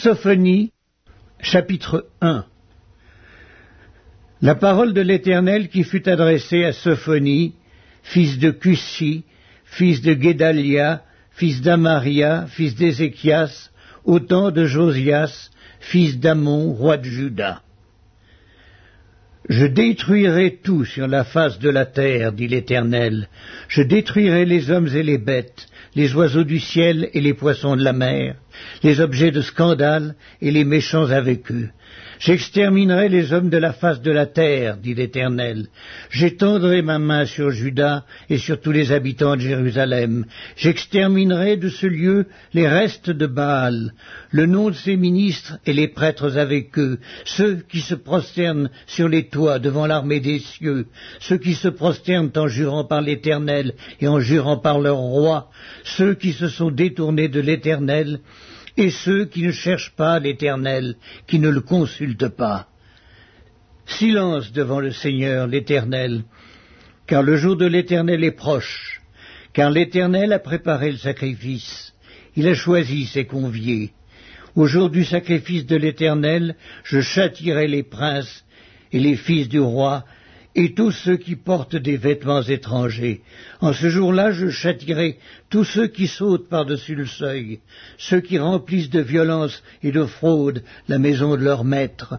Sophonie, chapitre 1 La parole de l'Éternel qui fut adressée à Sophonie, fils de Cushi, fils de Guédalia, fils d'Amaria, fils d'Ézéchias, au temps de Josias, fils d'Amon, roi de Juda. Je détruirai tout sur la face de la terre, dit l'Éternel. Je détruirai les hommes et les bêtes, les oiseaux du ciel et les poissons de la mer, les objets de scandale et les méchants avec eux. J'exterminerai les hommes de la face de la terre, dit l'Éternel. J'étendrai ma main sur Juda et sur tous les habitants de Jérusalem. J'exterminerai de ce lieu les restes de Baal, le nom de ses ministres et les prêtres avec eux, ceux qui se prosternent sur les toits devant l'armée des cieux, ceux qui se prosternent en jurant par l'Éternel et en jurant par leur roi, ceux qui se sont détournés de l'Éternel et ceux qui ne cherchent pas l'Éternel, qui ne le consultent pas. Silence devant le Seigneur l'Éternel, car le jour de l'Éternel est proche, car l'Éternel a préparé le sacrifice, il a choisi ses conviés. Au jour du sacrifice de l'Éternel, je châtirai les princes et les fils du roi et tous ceux qui portent des vêtements étrangers. En ce jour-là, je châtirai tous ceux qui sautent par-dessus le seuil, ceux qui remplissent de violence et de fraude la maison de leur maître.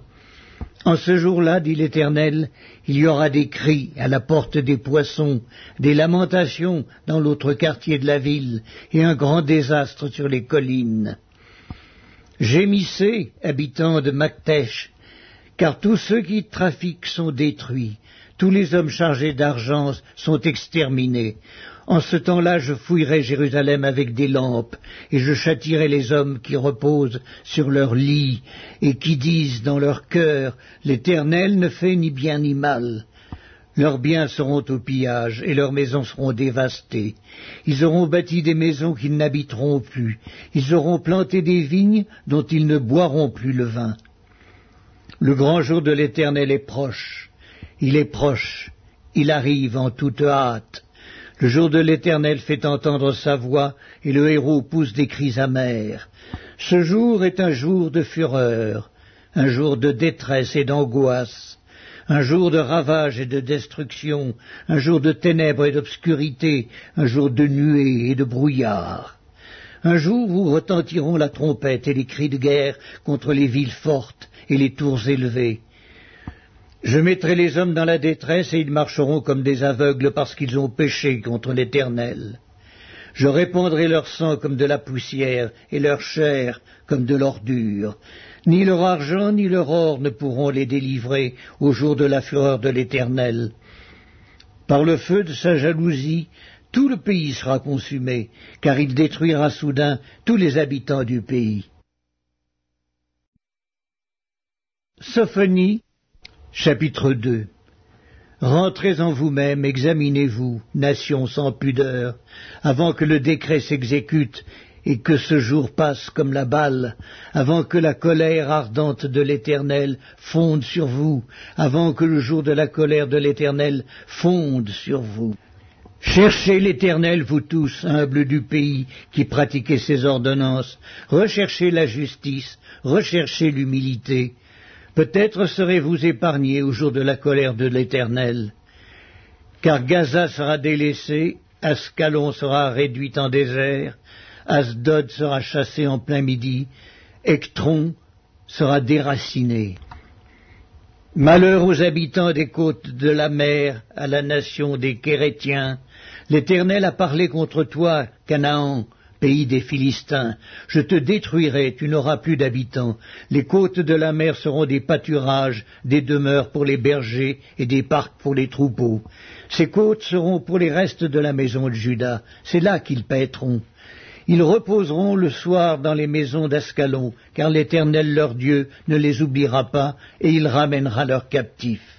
En ce jour-là, dit l'Éternel, il y aura des cris à la porte des poissons, des lamentations dans l'autre quartier de la ville, et un grand désastre sur les collines. Gémissez, habitants de Mactèche, car tous ceux qui trafiquent sont détruits, tous les hommes chargés d'argent sont exterminés. En ce temps-là, je fouillerai Jérusalem avec des lampes, et je châtirai les hommes qui reposent sur leur lit, et qui disent dans leur cœur, L'Éternel ne fait ni bien ni mal. Leurs biens seront au pillage, et leurs maisons seront dévastées. Ils auront bâti des maisons qu'ils n'habiteront plus. Ils auront planté des vignes dont ils ne boiront plus le vin. Le grand jour de l'Éternel est proche. Il est proche, il arrive en toute hâte. Le jour de l'Éternel fait entendre sa voix, et le héros pousse des cris amers. Ce jour est un jour de fureur, un jour de détresse et d'angoisse, un jour de ravage et de destruction, un jour de ténèbres et d'obscurité, un jour de nuées et de brouillard. Un jour où retentiront la trompette et les cris de guerre contre les villes fortes et les tours élevées. Je mettrai les hommes dans la détresse et ils marcheront comme des aveugles parce qu'ils ont péché contre l'Éternel. Je répandrai leur sang comme de la poussière et leur chair comme de l'ordure. Ni leur argent ni leur or ne pourront les délivrer au jour de la fureur de l'Éternel. Par le feu de sa jalousie, tout le pays sera consumé, car il détruira soudain tous les habitants du pays. Sophonie Chapitre 2 Rentrez en vous-même, examinez-vous, nation sans pudeur, avant que le décret s'exécute et que ce jour passe comme la balle, avant que la colère ardente de l'Éternel fonde sur vous, avant que le jour de la colère de l'Éternel fonde sur vous. Cherchez l'Éternel, vous tous, humbles du pays, qui pratiquez ses ordonnances, recherchez la justice, recherchez l'humilité, Peut-être serez-vous épargnés au jour de la colère de l'Éternel, car Gaza sera délaissée, Ascalon sera réduite en désert, Asdod sera chassé en plein midi, Ectron sera déraciné. Malheur aux habitants des côtes de la mer, à la nation des Kérétiens. L'Éternel a parlé contre toi, Canaan, pays des Philistins. Je te détruirai, tu n'auras plus d'habitants. Les côtes de la mer seront des pâturages, des demeures pour les bergers et des parcs pour les troupeaux. Ces côtes seront pour les restes de la maison de Judas. C'est là qu'ils paîtront. Ils reposeront le soir dans les maisons d'Ascalon, car l'Éternel leur Dieu ne les oubliera pas, et il ramènera leurs captifs.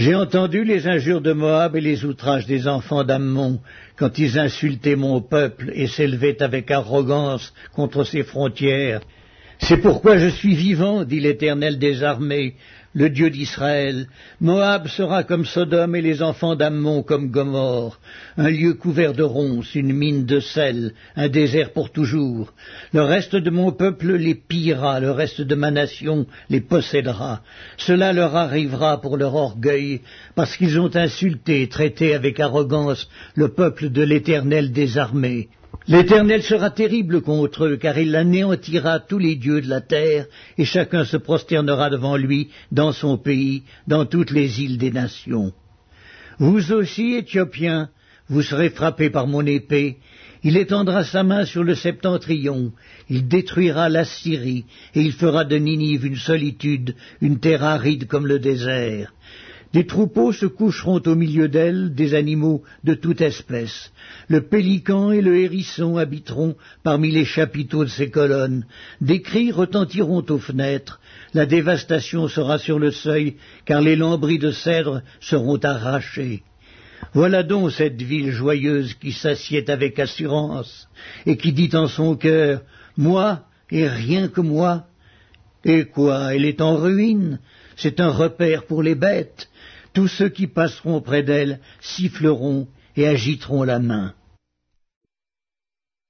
J'ai entendu les injures de Moab et les outrages des enfants d'Ammon quand ils insultaient mon peuple et s'élevaient avec arrogance contre ses frontières. C'est pourquoi je suis vivant, dit l'Éternel des armées, le Dieu d'Israël. Moab sera comme Sodome et les enfants d'Ammon comme Gomorre, un lieu couvert de ronces, une mine de sel, un désert pour toujours. Le reste de mon peuple les pillera, le reste de ma nation les possédera. Cela leur arrivera pour leur orgueil, parce qu'ils ont insulté traité avec arrogance le peuple de l'Éternel des armées. L'Éternel sera terrible contre eux, car il anéantira tous les dieux de la terre, et chacun se prosternera devant lui dans son pays, dans toutes les îles des nations. Vous aussi, Éthiopiens, vous serez frappés par mon épée. Il étendra sa main sur le septentrion, il détruira la Syrie, et il fera de Ninive une solitude, une terre aride comme le désert. Des troupeaux se coucheront au milieu d'elle, des animaux de toute espèce. Le pélican et le hérisson habiteront parmi les chapiteaux de ses colonnes. Des cris retentiront aux fenêtres. La dévastation sera sur le seuil, car les lambris de cèdre seront arrachés. Voilà donc cette ville joyeuse qui s'assied avec assurance, et qui dit en son cœur, Moi, et rien que moi. Et quoi, elle est en ruine, c'est un repère pour les bêtes, tous ceux qui passeront près d'elle siffleront et agiteront la main.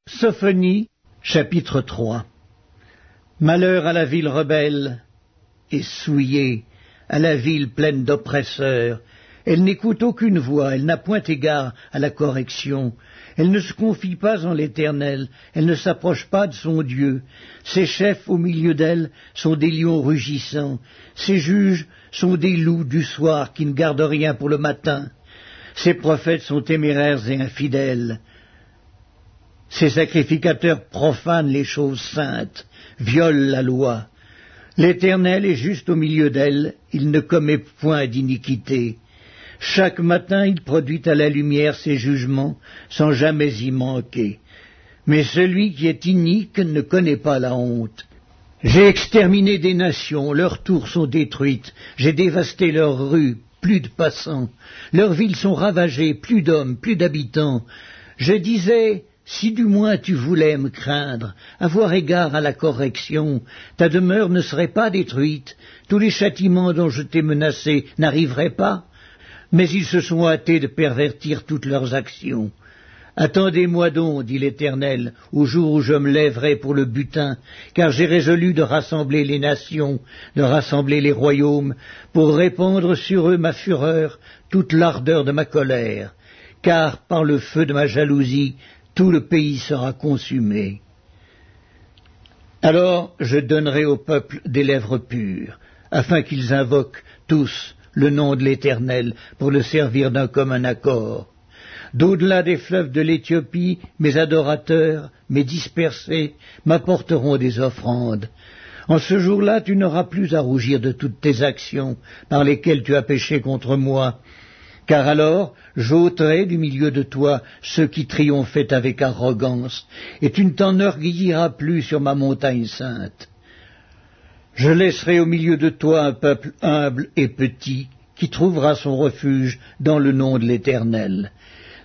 Sophonie, chapitre 3 Malheur à la ville rebelle et souillée, à la ville pleine d'oppresseurs. Elle n'écoute aucune voix, elle n'a point égard à la correction, elle ne se confie pas en l'Éternel, elle ne s'approche pas de son Dieu. Ses chefs au milieu d'elle sont des lions rugissants, ses juges sont des loups du soir qui ne gardent rien pour le matin. Ses prophètes sont téméraires et infidèles. Ses sacrificateurs profanent les choses saintes, violent la loi. L'Éternel est juste au milieu d'elle, il ne commet point d'iniquité. Chaque matin il produit à la lumière ses jugements sans jamais y manquer. Mais celui qui est inique ne connaît pas la honte. J'ai exterminé des nations, leurs tours sont détruites, j'ai dévasté leurs rues, plus de passants, leurs villes sont ravagées, plus d'hommes, plus d'habitants. Je disais, si du moins tu voulais me craindre, avoir égard à la correction, ta demeure ne serait pas détruite, tous les châtiments dont je t'ai menacé n'arriveraient pas mais ils se sont hâtés de pervertir toutes leurs actions. Attendez-moi donc, dit l'Éternel, au jour où je me lèverai pour le butin, car j'ai résolu de rassembler les nations, de rassembler les royaumes, pour répandre sur eux ma fureur, toute l'ardeur de ma colère, car par le feu de ma jalousie, tout le pays sera consumé. Alors je donnerai au peuple des lèvres pures, afin qu'ils invoquent tous le nom de l'Éternel pour le servir d'un commun accord. D'au-delà des fleuves de l'Éthiopie, mes adorateurs, mes dispersés, m'apporteront des offrandes. En ce jour-là, tu n'auras plus à rougir de toutes tes actions par lesquelles tu as péché contre moi, car alors j'ôterai du milieu de toi ceux qui triomphaient avec arrogance, et tu ne t'enorgueilliras plus sur ma montagne sainte. Je laisserai au milieu de toi un peuple humble et petit, qui trouvera son refuge dans le nom de l'Éternel.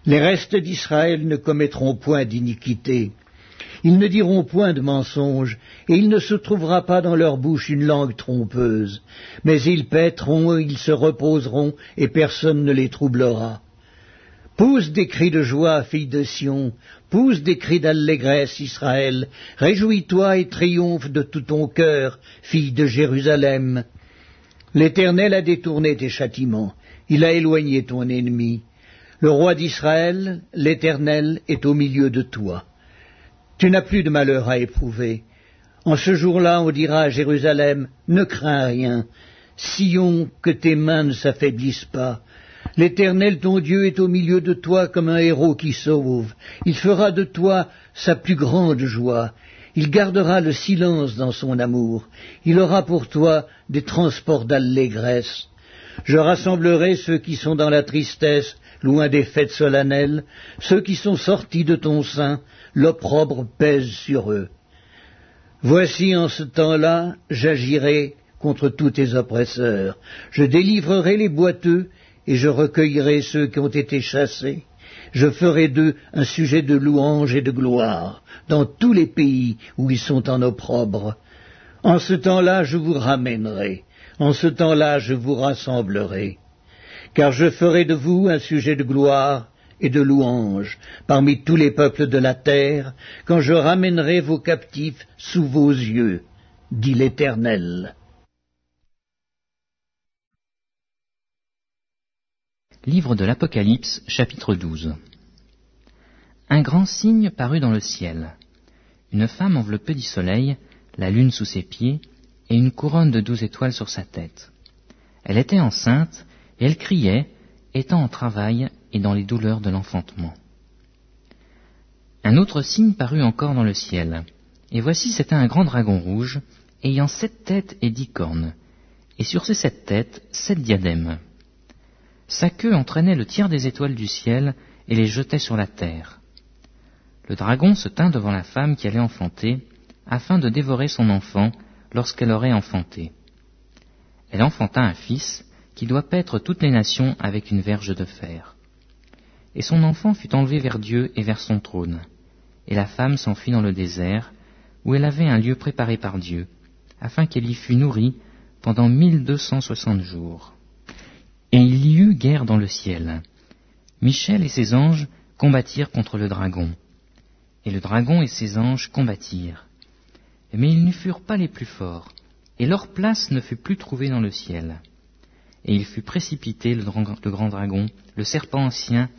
Les restes d'Israël ne commettront point d'iniquité. Ils ne diront point de mensonge, et il ne se trouvera pas dans leur bouche une langue trompeuse. Mais ils paîtront, ils se reposeront, et personne ne les troublera. Pousse des cris de joie, fille de Sion, pousse des cris d'allégresse, Israël, réjouis-toi et triomphe de tout ton cœur, fille de Jérusalem. L'Éternel a détourné tes châtiments, il a éloigné ton ennemi. Le roi d'Israël, l'Éternel, est au milieu de toi. Tu n'as plus de malheur à éprouver. En ce jour-là, on dira à Jérusalem, ne crains rien. Sion, que tes mains ne s'affaiblissent pas. L'Éternel ton Dieu est au milieu de toi comme un héros qui sauve. Il fera de toi sa plus grande joie. Il gardera le silence dans son amour. Il aura pour toi des transports d'allégresse. Je rassemblerai ceux qui sont dans la tristesse, loin des fêtes solennelles, ceux qui sont sortis de ton sein, l'opprobre pèse sur eux. Voici en ce temps-là, j'agirai contre tous tes oppresseurs. Je délivrerai les boiteux et je recueillerai ceux qui ont été chassés. Je ferai d'eux un sujet de louange et de gloire dans tous les pays où ils sont en opprobre. En ce temps-là, je vous ramènerai, en ce temps-là, je vous rassemblerai, car je ferai de vous un sujet de gloire et de louange parmi tous les peuples de la terre, quand je ramènerai vos captifs sous vos yeux, dit l'Éternel. Livre de l'Apocalypse, chapitre 12 Un grand signe parut dans le ciel. Une femme enveloppée du soleil, la lune sous ses pieds, et une couronne de douze étoiles sur sa tête. Elle était enceinte, et elle criait, étant en travail et dans les douleurs de l'enfantement. Un autre signe parut encore dans le ciel, et voici c'était un grand dragon rouge, ayant sept têtes et dix cornes, et sur ces sept têtes sept diadèmes. Sa queue entraînait le tiers des étoiles du ciel et les jetait sur la terre. Le dragon se tint devant la femme qui allait enfanter, afin de dévorer son enfant lorsqu'elle aurait enfanté. Elle enfanta un fils qui doit paître toutes les nations avec une verge de fer. Et son enfant fut enlevé vers Dieu et vers son trône. Et la femme s'enfuit dans le désert, où elle avait un lieu préparé par Dieu, afin qu'elle y fût nourrie pendant mille deux cent soixante jours. Et il y eut guerre dans le ciel. Michel et ses anges combattirent contre le dragon. Et le dragon et ses anges combattirent. Mais ils ne furent pas les plus forts, et leur place ne fut plus trouvée dans le ciel. Et il fut précipité, le, grand dragon, le serpent ancien,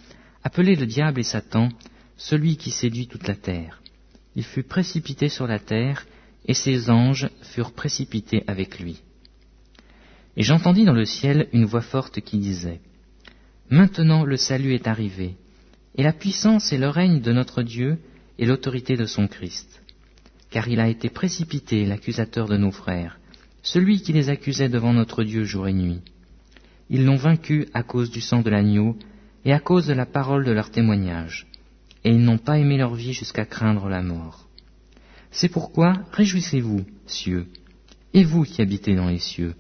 appelé le diable et Satan, celui qui séduit toute la terre. Il fut précipité sur la terre, et ses anges furent précipités avec lui. Et j'entendis dans le ciel une voix forte qui disait, Maintenant le salut est arrivé, et la puissance et le règne de notre Dieu et l'autorité de son Christ. Car il a été précipité l'accusateur de nos frères, celui qui les accusait devant notre Dieu jour et nuit. Ils l'ont vaincu à cause du sang de l'agneau et à cause de la parole de leur témoignage, et ils n'ont pas aimé leur vie jusqu'à craindre la mort. C'est pourquoi réjouissez-vous, cieux, et vous qui habitez dans les cieux.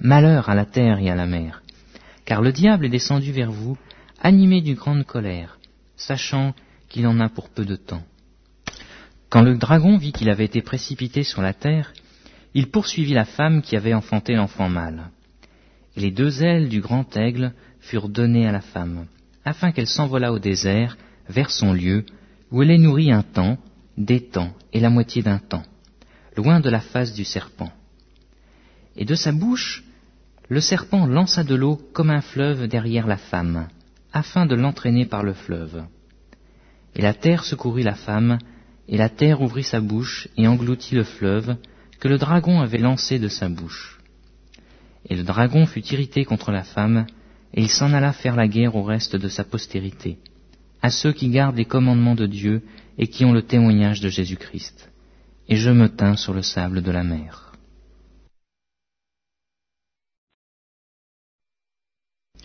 Malheur à la terre et à la mer, car le diable est descendu vers vous, animé d'une grande colère, sachant qu'il en a pour peu de temps. Quand le dragon vit qu'il avait été précipité sur la terre, il poursuivit la femme qui avait enfanté l'enfant mâle. Les deux ailes du grand aigle furent données à la femme, afin qu'elle s'envolât au désert, vers son lieu, où elle est nourrie un temps, des temps et la moitié d'un temps, loin de la face du serpent. Et de sa bouche le serpent lança de l'eau comme un fleuve derrière la femme, afin de l'entraîner par le fleuve. Et la terre secourut la femme, et la terre ouvrit sa bouche et engloutit le fleuve que le dragon avait lancé de sa bouche. Et le dragon fut irrité contre la femme, et il s'en alla faire la guerre au reste de sa postérité, à ceux qui gardent les commandements de Dieu et qui ont le témoignage de Jésus-Christ. Et je me tins sur le sable de la mer.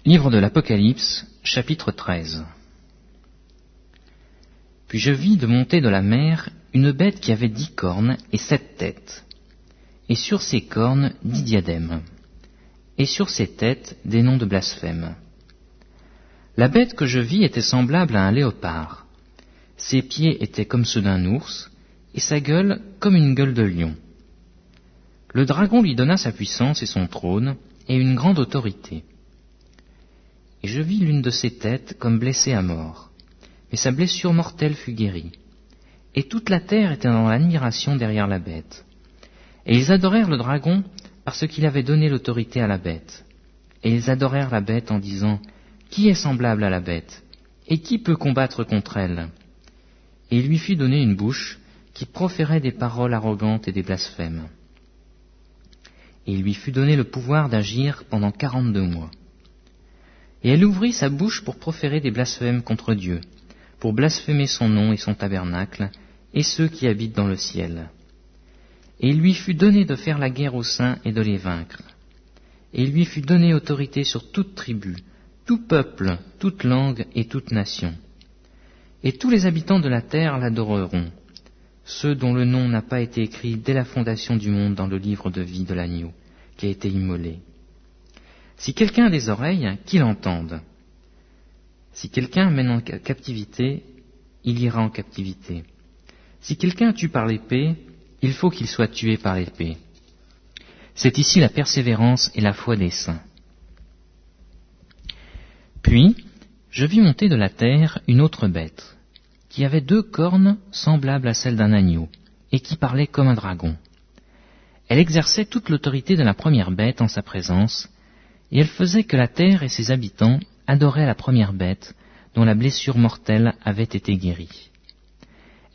Livre de l'Apocalypse, chapitre 13 Puis je vis de monter de la mer une bête qui avait dix cornes et sept têtes, et sur ses cornes dix diadèmes, et sur ses têtes des noms de blasphème. La bête que je vis était semblable à un léopard. Ses pieds étaient comme ceux d'un ours, et sa gueule comme une gueule de lion. Le dragon lui donna sa puissance et son trône, et une grande autorité et je vis l'une de ses têtes comme blessée à mort. Mais sa blessure mortelle fut guérie. Et toute la terre était dans l'admiration derrière la bête. Et ils adorèrent le dragon parce qu'il avait donné l'autorité à la bête. Et ils adorèrent la bête en disant, Qui est semblable à la bête? Et qui peut combattre contre elle? Et il lui fut donné une bouche qui proférait des paroles arrogantes et des blasphèmes. Et il lui fut donné le pouvoir d'agir pendant quarante-deux mois. Et elle ouvrit sa bouche pour proférer des blasphèmes contre Dieu, pour blasphémer son nom et son tabernacle, et ceux qui habitent dans le ciel. Et il lui fut donné de faire la guerre aux saints et de les vaincre. Et il lui fut donné autorité sur toute tribu, tout peuple, toute langue et toute nation. Et tous les habitants de la terre l'adoreront, ceux dont le nom n'a pas été écrit dès la fondation du monde dans le livre de vie de l'agneau, qui a été immolé. Si quelqu'un a des oreilles, qu'il entende. Si quelqu'un mène en captivité, il ira en captivité. Si quelqu'un tue par l'épée, il faut qu'il soit tué par l'épée. C'est ici la persévérance et la foi des saints. Puis, je vis monter de la terre une autre bête, qui avait deux cornes semblables à celles d'un agneau, et qui parlait comme un dragon. Elle exerçait toute l'autorité de la première bête en sa présence, et elle faisait que la terre et ses habitants adoraient la première bête, dont la blessure mortelle avait été guérie.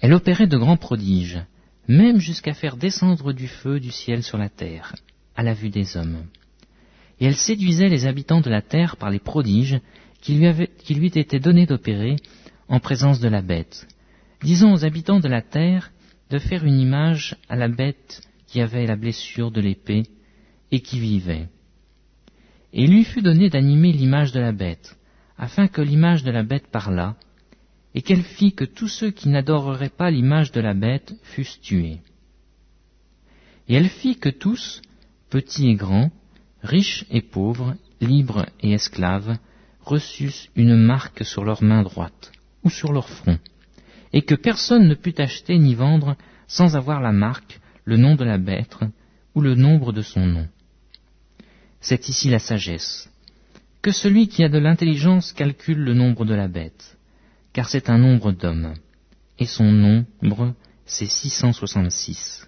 Elle opérait de grands prodiges, même jusqu'à faire descendre du feu du ciel sur la terre, à la vue des hommes. Et elle séduisait les habitants de la terre par les prodiges qui lui, avaient, qui lui étaient donnés d'opérer en présence de la bête, disant aux habitants de la terre de faire une image à la bête qui avait la blessure de l'épée et qui vivait. Et il lui fut donné d'animer l'image de la bête, afin que l'image de la bête parlât, et qu'elle fit que tous ceux qui n'adoreraient pas l'image de la bête fussent tués. Et elle fit que tous, petits et grands, riches et pauvres, libres et esclaves, reçussent une marque sur leur main droite ou sur leur front, et que personne ne put acheter ni vendre sans avoir la marque, le nom de la bête ou le nombre de son nom. C'est ici la sagesse. Que celui qui a de l'intelligence calcule le nombre de la bête, car c'est un nombre d'hommes, et son nombre c'est 666.